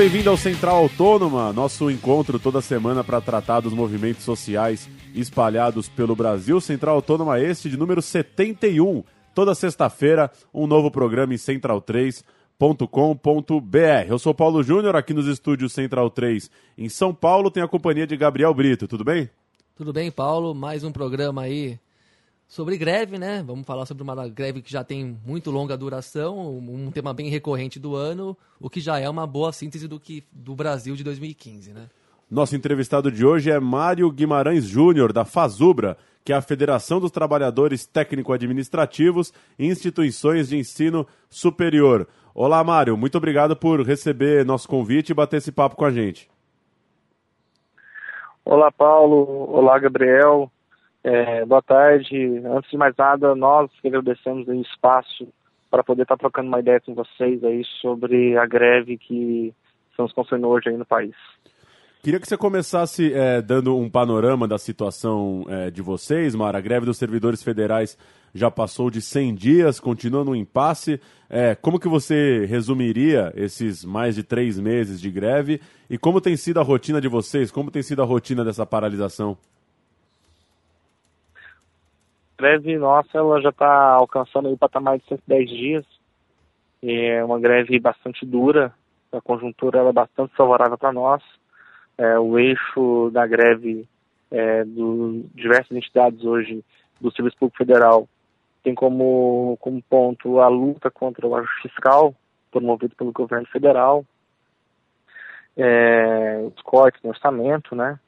Bem-vindo ao Central Autônoma, nosso encontro toda semana para tratar dos movimentos sociais espalhados pelo Brasil. Central Autônoma este de número 71. Toda sexta-feira, um novo programa em central3.com.br. Eu sou Paulo Júnior, aqui nos estúdios Central 3 em São Paulo, tenho a companhia de Gabriel Brito. Tudo bem? Tudo bem, Paulo? Mais um programa aí sobre greve, né? Vamos falar sobre uma greve que já tem muito longa duração, um tema bem recorrente do ano, o que já é uma boa síntese do que do Brasil de 2015, né? Nosso entrevistado de hoje é Mário Guimarães Júnior, da Fazubra, que é a Federação dos Trabalhadores Técnico-Administrativos e Instituições de Ensino Superior. Olá, Mário, muito obrigado por receber nosso convite e bater esse papo com a gente. Olá, Paulo. Olá, Gabriel. É, boa tarde. Antes de mais nada, nós que agradecemos o espaço para poder estar tá trocando uma ideia com vocês aí sobre a greve que estamos concernou hoje aí no país. Queria que você começasse é, dando um panorama da situação é, de vocês, Mara. A greve dos servidores federais já passou de 100 dias, continua no impasse. É, como que você resumiria esses mais de três meses de greve e como tem sido a rotina de vocês? Como tem sido a rotina dessa paralisação? Greve nossa ela já está alcançando o patamar de 110 dias. É uma greve bastante dura, a conjuntura é bastante favorável para nós. É, o eixo da greve é, do diversas entidades hoje do Serviço Público Federal tem como, como ponto a luta contra o ajuste fiscal promovido pelo governo federal, é, os cortes no orçamento, né?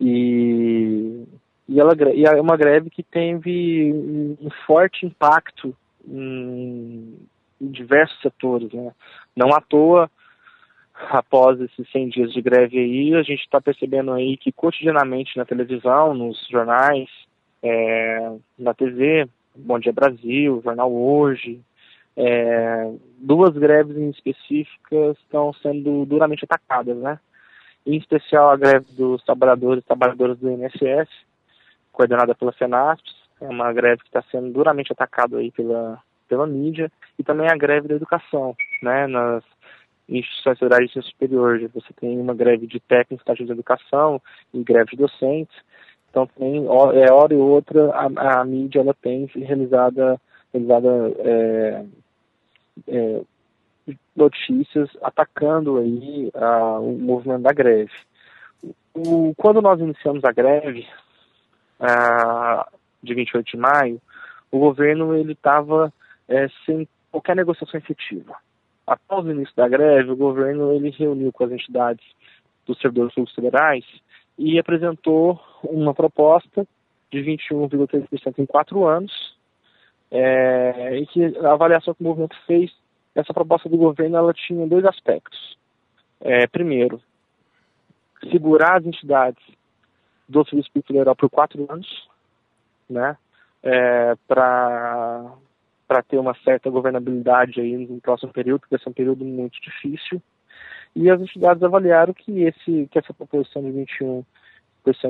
E e, ela, e é uma greve que teve um forte impacto em, em diversos setores. Né? Não à toa, após esses 100 dias de greve aí, a gente está percebendo aí que cotidianamente na televisão, nos jornais, é, na TV, Bom Dia Brasil, Jornal Hoje, é, duas greves em específicas estão sendo duramente atacadas, né? Em especial a greve dos trabalhadores e trabalhadoras do INSS, coordenada pela FENASPES, é uma greve que está sendo duramente atacada aí pela, pela mídia, e também a greve da educação, né, nas instituições de ensino superior, você tem uma greve de técnicos de educação e greve de docentes, então tem, é hora e outra, a, a mídia ela tem realizada, realizada é, é, notícias atacando aí a, o movimento da greve. O, quando nós iniciamos a greve, de 28 de maio, o governo ele estava é, sem qualquer negociação efetiva. Após o início da greve, o governo ele reuniu com as entidades dos servidores públicos federais e apresentou uma proposta de 21,3% em quatro anos, é, e que a avaliação que o movimento fez, essa proposta do governo ela tinha dois aspectos. É, primeiro, segurar as entidades do Serviço Público Federal por quatro anos, né, é, para para ter uma certa governabilidade aí no próximo período, porque vai ser um período muito difícil. E as entidades avaliaram que esse que essa proposição de 21%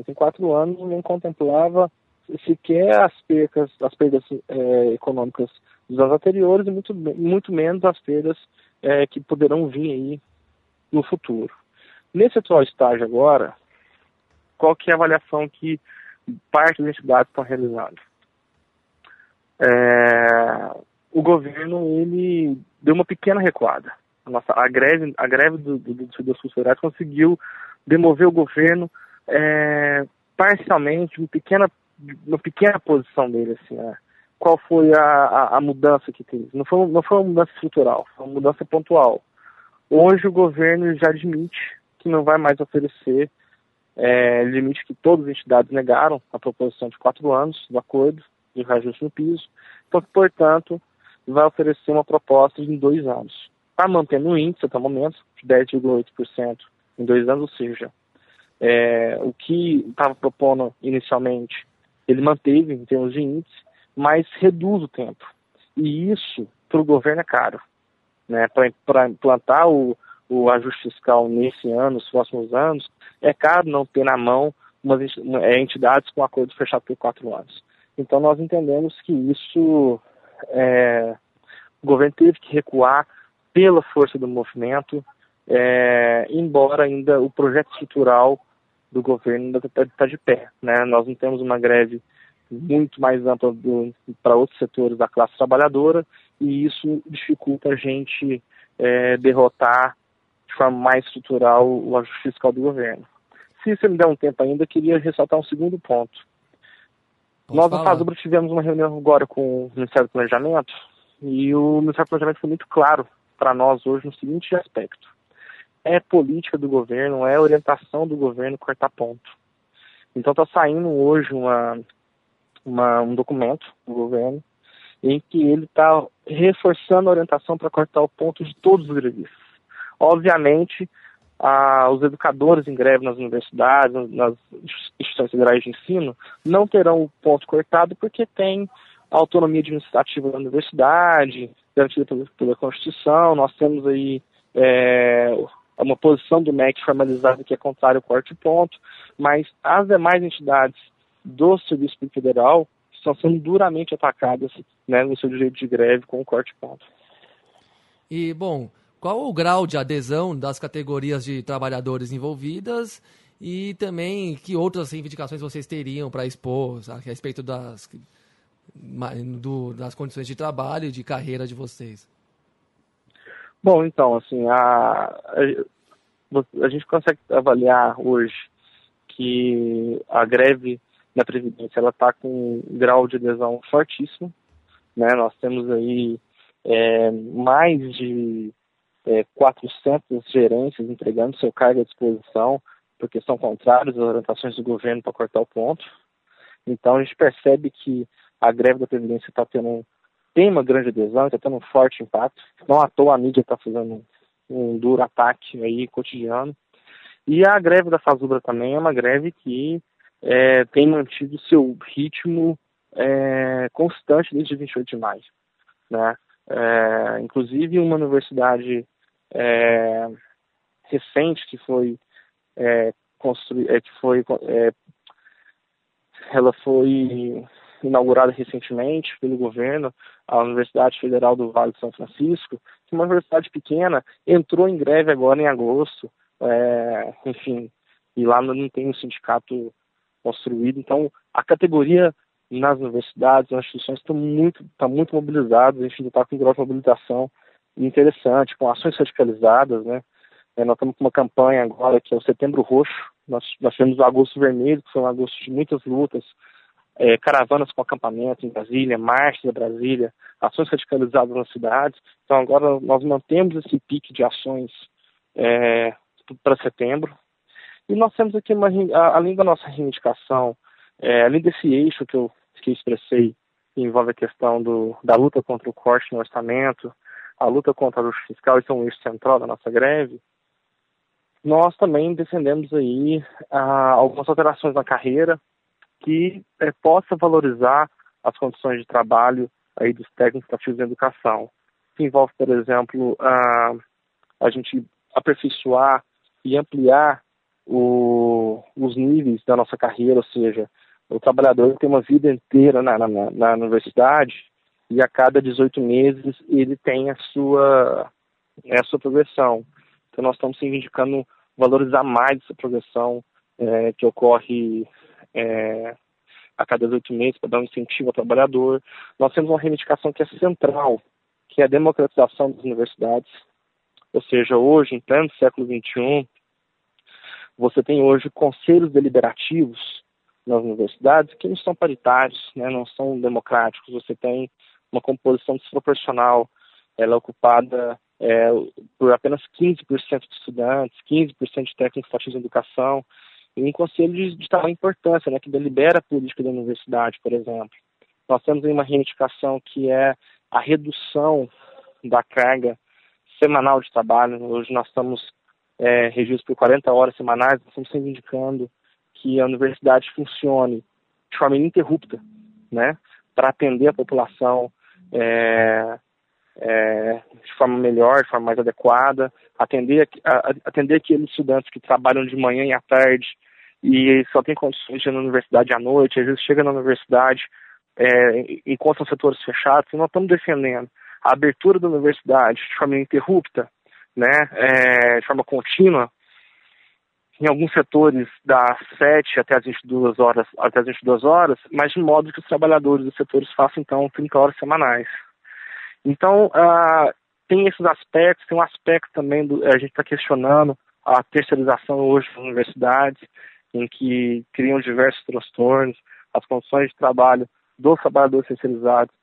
em quatro anos não contemplava sequer as perdas, as perdas é, econômicas dos anos anteriores e muito, muito menos as perdas é, que poderão vir aí no futuro. Nesse atual estágio agora, qual que é a avaliação que parte das entidades estão realizando. É, o governo ele deu uma pequena recuada. A, nossa, a greve, a greve do, do, do, dos funcionários conseguiu demover o governo é, parcialmente, uma pequena, uma pequena posição dele. Assim, né? Qual foi a, a, a, mudança que teve? Não foi, não foi uma mudança estrutural, foi uma mudança pontual. Hoje o governo já admite que não vai mais oferecer é, limite que todas as entidades negaram a proposição de quatro anos do acordo de reajuste no piso, então, portanto, vai oferecer uma proposta de dois anos. Está mantendo o índice até o momento de 10,8% em dois anos, ou seja, é, o que estava propondo inicialmente, ele manteve em termos de índice, mas reduz o tempo. E isso, para o governo, é caro. Né? Para implantar o, o ajuste fiscal nesse ano, nos próximos anos, é caro não ter na mão umas é, entidades com acordo fechado por quatro anos. Então nós entendemos que isso é, o governo teve que recuar pela força do movimento, é, embora ainda o projeto estrutural do governo ainda está tá de pé. Né? Nós não temos uma greve muito mais ampla para outros setores da classe trabalhadora e isso dificulta a gente é, derrotar de forma mais estrutural o ajuste fiscal do governo. Se você me der um tempo ainda, queria ressaltar um segundo ponto. Pode Nós, na FASUBRA, tivemos uma reunião agora com o Ministério do Planejamento e o Ministério do Planejamento foi muito claro para nós hoje no seguinte aspecto. É política do governo, é orientação do governo cortar ponto. Então está saindo hoje uma, uma, um documento do governo em que ele está reforçando a orientação para cortar o ponto de todos os grevistas. Obviamente, ah, os educadores em greve nas universidades, nas instituições federais de ensino, não terão o ponto cortado porque tem autonomia administrativa da universidade, garantida pela, pela Constituição, nós temos aí é, uma posição do MEC formalizada que é contrária ao corte ponto, mas as demais entidades do Serviço Público Federal estão sendo duramente atacadas né, no seu direito de greve com o corte ponto. E, bom, qual o grau de adesão das categorias de trabalhadores envolvidas e também que outras reivindicações vocês teriam para expor a respeito das, do, das condições de trabalho e de carreira de vocês? Bom, então, assim, a, a, a gente consegue avaliar hoje que a greve na Previdência ela está com um grau de adesão fortíssimo. Né? Nós temos aí é, mais de é, 400 gerências entregando seu cargo à disposição, porque são contrários às orientações do governo para cortar o ponto. Então a gente percebe que a greve da Previdência está tendo tem uma grande adesão, está tendo um forte impacto. Não à toa a mídia está fazendo um, um duro ataque aí cotidiano. E a greve da Fazubra também é uma greve que é, tem mantido seu ritmo é, constante desde 28 de maio. Né? É, inclusive uma universidade é, recente que foi é, construída, é, que foi é, ela foi inaugurada recentemente pelo governo, a Universidade Federal do Vale de São Francisco, que é uma universidade pequena, entrou em greve agora em agosto, é, enfim, e lá não tem um sindicato construído, então a categoria nas universidades, nas instituições estão muito, está muito mobilizadas, a gente está com grau de mobilização interessante, com ações radicalizadas, né? É, nós estamos com uma campanha agora que é o Setembro Roxo, nós, nós o Agosto Vermelho, que foi um agosto de muitas lutas, é, caravanas com acampamento em Brasília, marchas em Brasília, ações radicalizadas nas cidades. Então agora nós mantemos esse pique de ações é, para setembro. E nós temos aqui, uma, além da nossa reivindicação, é, além desse eixo que eu, que expressei, que envolve a questão do, da luta contra o corte no orçamento, a luta contra o justiça fiscal, isso é um eixo central da nossa greve, nós também defendemos aí ah, algumas alterações na carreira que é, possa valorizar as condições de trabalho aí dos técnicos ativos em educação. Que envolve, por exemplo, a, a gente aperfeiçoar e ampliar o, os níveis da nossa carreira, ou seja, o trabalhador tem uma vida inteira na, na, na universidade e a cada 18 meses ele tem a sua, né, a sua progressão. Então nós estamos reivindicando valorizar mais essa progressão é, que ocorre é, a cada 18 meses para dar um incentivo ao trabalhador. Nós temos uma reivindicação que é central, que é a democratização das universidades. Ou seja, hoje, em pleno século XXI, você tem hoje conselhos deliberativos nas universidades que não são paritários, né, não são democráticos. Você tem uma composição desproporcional, ela é ocupada é, por apenas 15% de estudantes, 15% de técnicos estatísticos de educação, e um conselho de, de tamanha importância, né, que delibera a política da universidade, por exemplo. Nós temos uma reivindicação que é a redução da carga semanal de trabalho. Hoje nós estamos é, regidos por 40 horas semanais, estamos reivindicando que a universidade funcione de forma ininterrupta, né, para atender a população é, é, de forma melhor, de forma mais adequada, atender, a, atender aqueles estudantes que trabalham de manhã e à tarde e só tem condições de ir na universidade à noite, às vezes chega na universidade, é, encontra setores fechados, e nós estamos defendendo. A abertura da universidade de forma ininterrupta né, é, de forma contínua, em alguns setores das 7 até as 22 horas, até as 22 horas, mas de modo que os trabalhadores dos setores façam então 30 horas semanais. Então, uh, tem esses aspectos, tem um aspecto também do a gente está questionando a terceirização hoje das universidades, em que criam diversos transtornos, as condições de trabalho dos trabalhadores terceirizados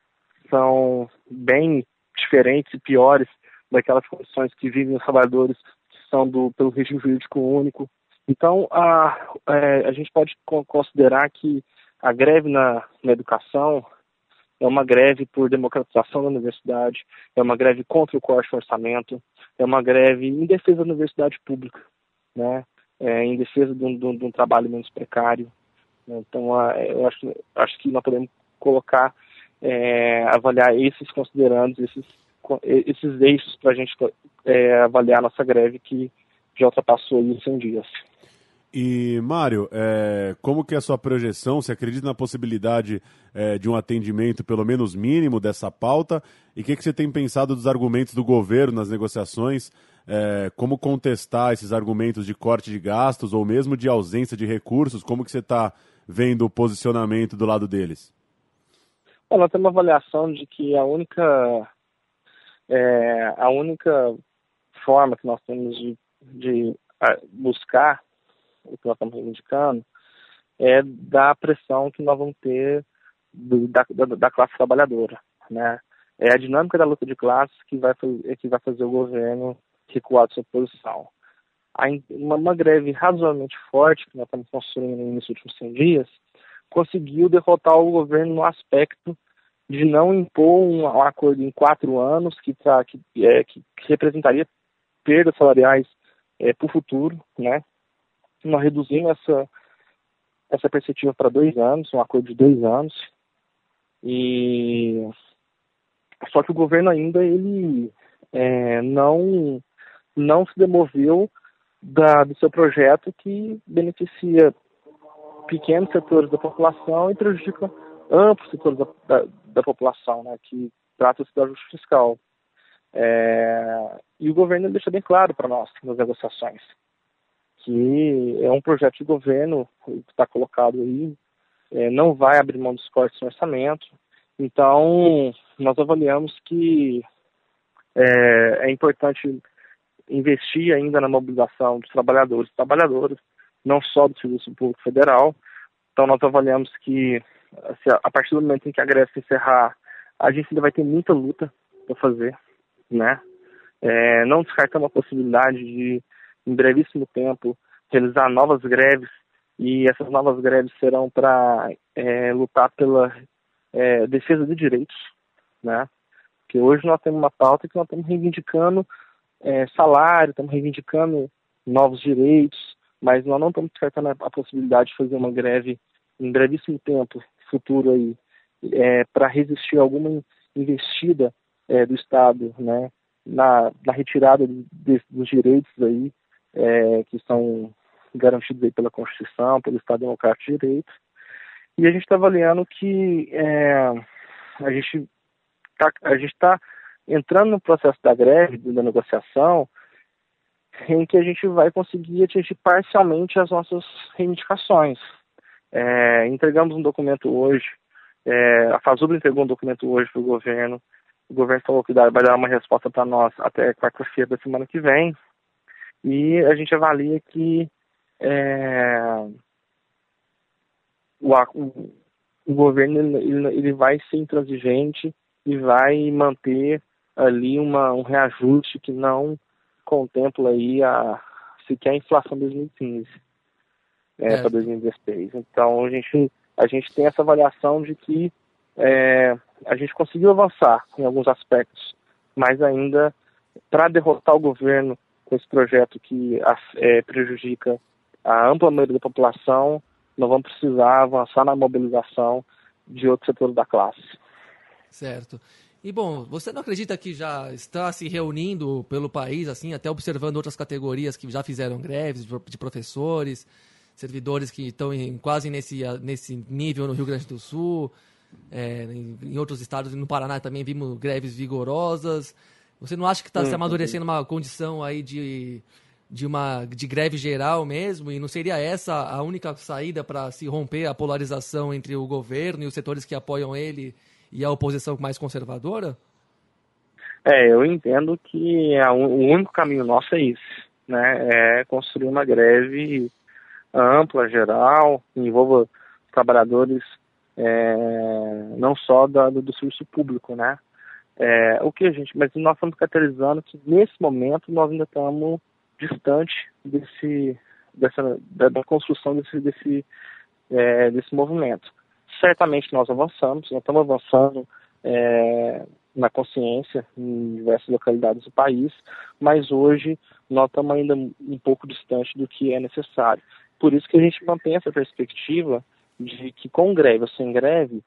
são bem diferentes e piores daquelas condições que vivem os trabalhadores que são do, pelo regime jurídico único. Então, a, é, a gente pode considerar que a greve na, na educação é uma greve por democratização da universidade, é uma greve contra o corte do orçamento, é uma greve em defesa da universidade pública, né? É, em defesa de um, de, um, de um, trabalho menos precário. Então, eu acho, acho que nós podemos colocar, é, avaliar esses considerandos, esses, esses eixos para a gente é, avaliar a nossa greve que já ultrapassou aí 100 dias. E, Mário, é, como que é a sua projeção? Você acredita na possibilidade é, de um atendimento, pelo menos mínimo, dessa pauta? E o que, que você tem pensado dos argumentos do governo nas negociações? É, como contestar esses argumentos de corte de gastos ou mesmo de ausência de recursos? Como que você está vendo o posicionamento do lado deles? Bom, nós temos uma avaliação de que a única, é, a única forma que nós temos de, de buscar o que nós estamos reivindicando, é da pressão que nós vamos ter do, da, da, da, classe trabalhadora, né? É a dinâmica da luta de classes que vai, fazer, que vai fazer o governo recuar de sua posição. Uma, uma, greve razoavelmente forte que nós estamos construindo nos últimos 100 dias conseguiu derrotar o governo no aspecto de não impor um, um acordo em quatro anos que, tá, que, é, que representaria perdas salariais é, para o futuro, né? Nós reduzimos essa, essa perspectiva para dois anos, um acordo de dois anos. E só que o governo ainda ele é, não não se demoveu da, do seu projeto que beneficia pequenos setores da população e prejudica amplos setores da, da, da população, né, que trata-se da justiça fiscal. É, e o governo deixa bem claro para nós nas negociações que é um projeto de governo que está colocado aí, é, não vai abrir mão dos cortes no orçamento. Então, nós avaliamos que é, é importante investir ainda na mobilização dos trabalhadores e trabalhadoras, não só do Serviço Público Federal. Então, nós avaliamos que assim, a partir do momento em que a se encerrar, a gente ainda vai ter muita luta para fazer, né? É, não descartamos a possibilidade de em brevíssimo tempo, realizar novas greves, e essas novas greves serão para é, lutar pela é, defesa de direitos, né? Porque hoje nós temos uma pauta que nós estamos reivindicando é, salário, estamos reivindicando novos direitos, mas nós não estamos descartando a, possibilidade de fazer uma greve em brevíssimo tempo, futuro aí, é, para resistir a alguma investida é, do Estado, né, na, na retirada de, de, dos direitos aí é, que são garantidos pela Constituição, pelo Estado Democrático de Direito. E a gente está avaliando que é, a gente tá, está entrando no processo da greve, da negociação, em que a gente vai conseguir atingir parcialmente as nossas reivindicações. É, entregamos um documento hoje, é, a Fazubra entregou um documento hoje para o governo, o governo falou que vai dar uma resposta para nós até quarta-feira da semana que vem, e a gente avalia que é, o, o, governo ele, ele vai ser intransigente e vai manter ali uma, um reajuste que não contempla aí a sequer a inflação de 2015 é, é. para 2016. Então a gente, a gente tem essa avaliação de que é, a gente conseguiu avançar em alguns aspectos, mas ainda para derrotar o governo com esse projeto que é, prejudica a ampla maioria da população, nós vamos precisar avançar na mobilização de outros setores da classe. Certo. E bom, você não acredita que já está se reunindo pelo país, assim, até observando outras categorias que já fizeram greves de professores, servidores que estão em, quase nesse, nesse nível no Rio Grande do Sul, é, em, em, outros estados, no Paraná também vimos greves vigorosas. Você não acha que está se amadurecendo uma condição aí de, de uma de greve geral mesmo? E não seria essa a única saída para se romper a polarização entre o governo e os setores que apoiam ele e a oposição mais conservadora? É, eu entendo que a, o único caminho nosso é esse, né? É construir uma greve ampla, geral, que envolva trabalhadores é, não só da, do, do serviço público, né? É, o que a gente, mas nós estamos caracterizando que nesse momento nós ainda estamos distante desse, dessa, da, da construção desse, desse, é, desse movimento. Certamente nós avançamos, nós estamos avançando é, na consciência em diversas localidades do país, mas hoje nós estamos ainda um pouco distante do que é necessário. Por isso que a gente mantém essa perspectiva de que com greve ou sem greve,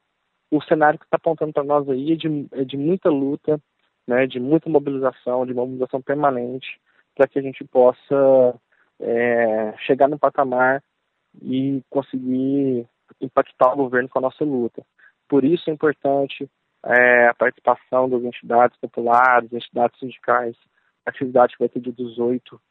o cenário que está apontando para nós aí é de, é de muita luta, né, de muita mobilização, de mobilização permanente, para que a gente possa é, chegar no patamar e conseguir impactar o governo com a nossa luta. Por isso é importante é, a participação das entidades populares, entidades sindicais, a atividade que vai ter dia 18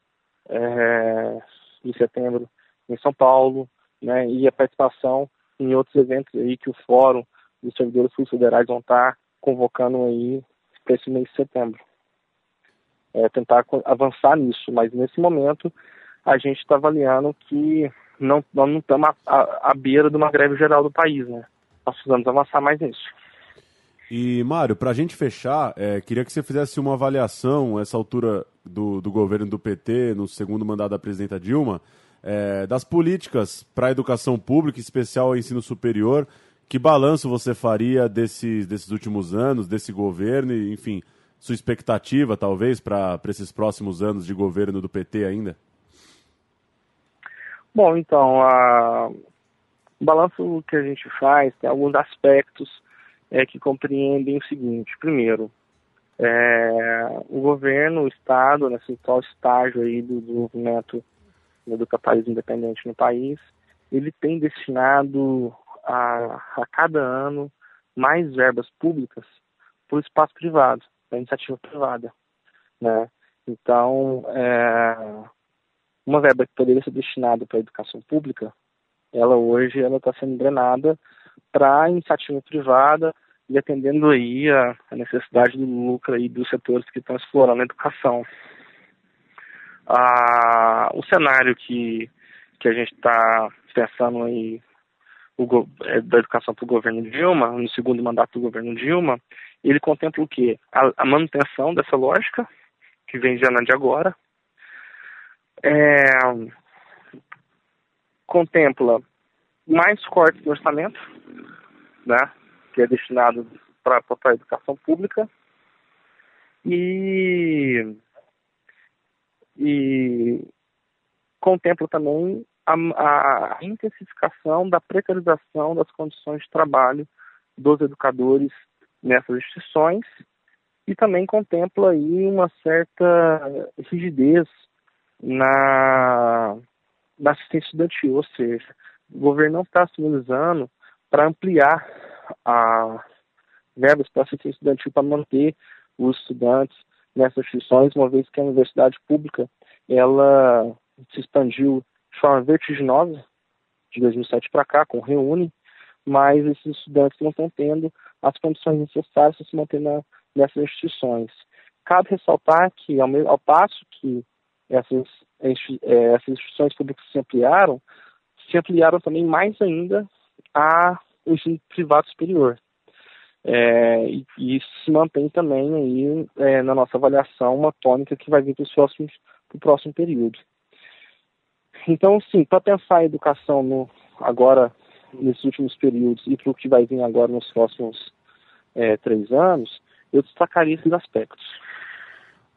é, de setembro em São Paulo, né, e a participação em outros eventos aí que o Fórum dos Servidores Federais vão estar convocando aí para esse mês de setembro. É, tentar avançar nisso, mas nesse momento a gente está avaliando que não, nós não estamos à beira de uma greve geral do país, né? Nós precisamos avançar mais nisso. E, Mário, para a gente fechar, é, queria que você fizesse uma avaliação, essa altura do, do governo do PT, no segundo mandato da presidenta Dilma, é, das políticas para a educação pública, em especial ao ensino superior. Que balanço você faria desses, desses últimos anos, desse governo, enfim, sua expectativa, talvez, para esses próximos anos de governo do PT ainda? Bom, então, a... o balanço que a gente faz tem alguns aspectos é, que compreendem o seguinte. Primeiro, é, o governo, o Estado, nesse atual estágio aí do desenvolvimento do capitalismo independente no país, ele tem destinado a, a cada ano mais verbas públicas para o espaço privado, para a iniciativa privada. Né? Então, é, uma verba que poderia ser destinada para a educação pública, ela hoje ela está sendo drenada para a iniciativa privada e atendendo aí a, a, necessidade do lucro aí dos setores que estão explorando a educação a, o cenário que, que a gente está pensando aí o, é, da educação para o governo Dilma, no segundo mandato do governo Dilma, ele contempla o quê? A, a manutenção dessa lógica, que vem já de agora, é, contempla mais cortes do orçamento, né, que é destinado para a educação pública, e e contempla também a, a, intensificação da precarização das condições de trabalho dos educadores nessas instituições e também contempla aí uma certa rigidez na, na assistência estudantil, ou seja, o governo não está se mobilizando para ampliar a verbas para assistência estudantil para manter os estudantes nessas instituições, uma vez que a universidade pública ela se expandiu de forma vertiginosa de 2007 para cá, com o Reúne, mas esses estudantes não estão tendo as condições necessárias para se manter na, nessas instituições. Cabe ressaltar que, ao, ao passo que essas, é, essas instituições públicas se ampliaram, se ampliaram também mais ainda a o ensino privado superior. É, e, e, isso se mantém também aí é, na nossa avaliação uma tônica que vai vir para o próximo período. Então, sim, para pensar a educação no, agora, nesses últimos períodos e para o que vai vir agora nos próximos é, três anos, eu destacaria esses aspectos.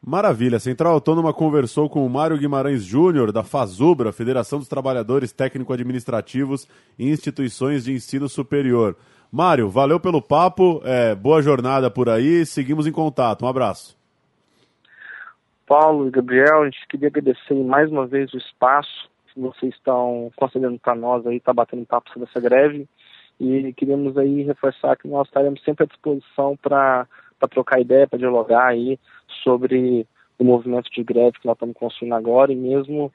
Maravilha. A Central Autônoma conversou com o Mário Guimarães Júnior, da FASUBRA, Federação dos Trabalhadores Técnico-Administrativos e Instituições de Ensino Superior. Mário, valeu pelo papo, é, boa jornada por aí, seguimos em contato. Um abraço. Paulo e Gabriel, a gente queria agradecer mais uma vez o espaço vocês estão concedendo para nós aí, tá batendo papo sobre essa greve. E queríamos aí reforçar que nós estaremos sempre à disposição para para trocar ideia, para dialogar aí sobre o movimento de greve que nós estamos construindo agora e mesmo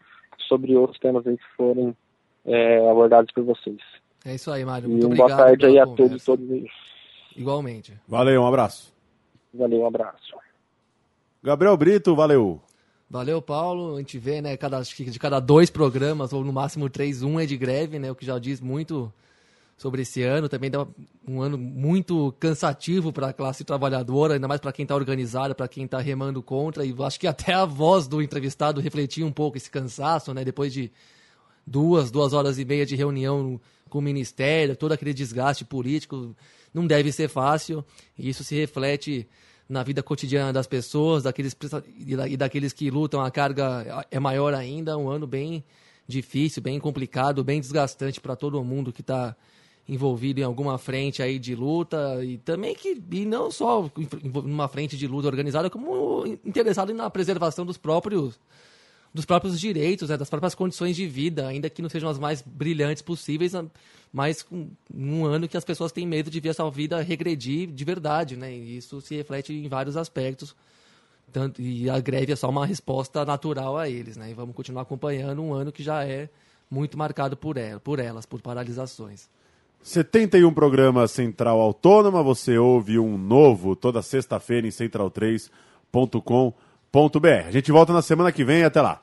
sobre outros temas aí que forem é, abordados por vocês. É isso aí, Mário. Muito e boa tarde aí a todos e todos. Igualmente. Valeu, um abraço. Valeu, um abraço. Gabriel Brito, valeu. Valeu, Paulo. A gente vê, né, cada, de cada dois programas, ou no máximo três, um é de greve, né? O que já diz muito sobre esse ano. Também dá um ano muito cansativo para a classe trabalhadora, ainda mais para quem está organizado, para quem está remando contra. E acho que até a voz do entrevistado refletia um pouco esse cansaço, né? Depois de duas, duas horas e meia de reunião com o Ministério, todo aquele desgaste político, não deve ser fácil. E isso se reflete na vida cotidiana das pessoas, daqueles e daqueles que lutam, a carga é maior ainda, um ano bem difícil, bem complicado, bem desgastante para todo mundo que está envolvido em alguma frente aí de luta. E também que e não só numa frente de luta organizada, como interessado na preservação dos próprios dos próprios direitos, né, das próprias condições de vida, ainda que não sejam as mais brilhantes possíveis, mas com um ano que as pessoas têm medo de ver essa vida regredir de verdade, né? E isso se reflete em vários aspectos. Tanto, e a greve é só uma resposta natural a eles, né? E vamos continuar acompanhando um ano que já é muito marcado por, ela, por elas, por paralisações. 71 programa Central Autônoma, você ouve um novo toda sexta-feira em central3.com.br. A gente volta na semana que vem, até lá.